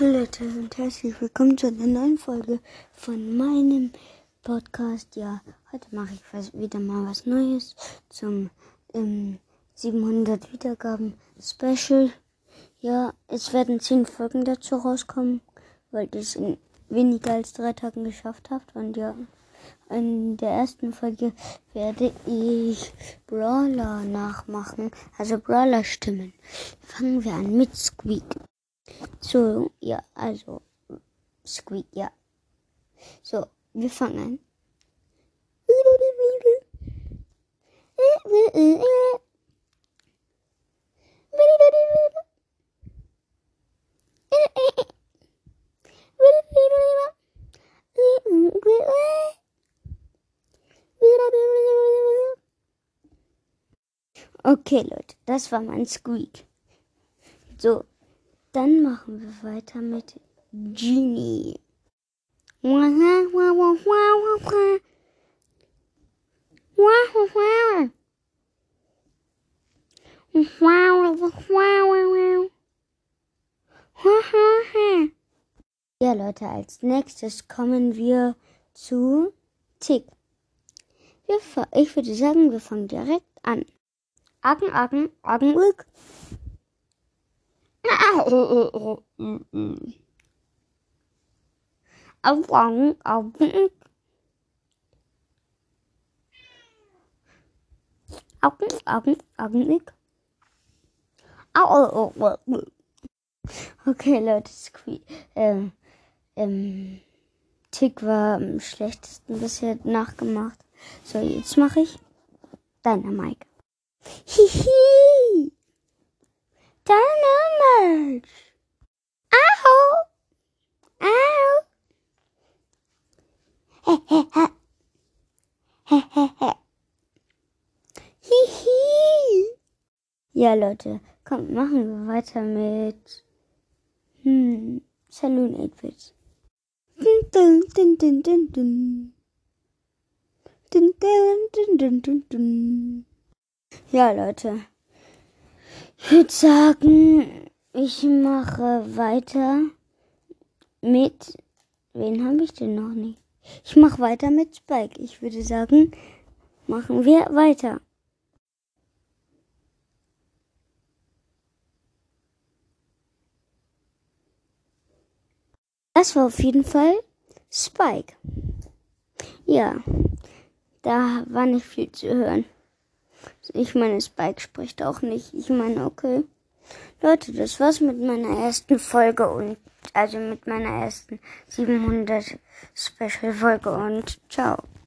Hallo Leute und herzlich willkommen zu einer neuen Folge von meinem Podcast. Ja, heute mache ich wieder mal was Neues zum ähm, 700 Wiedergaben Special. Ja, es werden 10 Folgen dazu rauskommen, weil ich es in weniger als drei Tagen geschafft habe. Und ja, in der ersten Folge werde ich Brawler nachmachen, also Brawler Stimmen. Fangen wir an mit Squeak. So, ja, also Squeak, ja. So, wir fangen an. Okay, Leute, das war mein Squeak. So, dann machen wir weiter mit Genie. Ja, Leute, als nächstes kommen wir zu Tick. Ich würde sagen, wir fangen direkt an. Agen, Agen, Agenrück. Augen, Augen. Augen, Augen, Augenblick. Okay, Leute, Squeak. Ähm, ähm, Tick war am schlechtesten bisher nachgemacht. So, jetzt mache ich deiner Mike. Hihi. Hihi. Ja, Leute, komm, machen wir weiter mit hm, Saloon 8-Bit. Dun, dun, dun, dun, dun, dun. Dun, dun, dun, dun, dun, dun. Ja, Leute. Ich würde sagen, ich mache weiter mit. Wen habe ich denn noch nicht? Ich mache weiter mit Spike. Ich würde sagen, machen wir weiter. Das war auf jeden Fall Spike. Ja, da war nicht viel zu hören. Ich meine, Spike spricht auch nicht. Ich meine, okay. Leute, das war's mit meiner ersten Folge und also mit meiner ersten 700 Special Folge und ciao.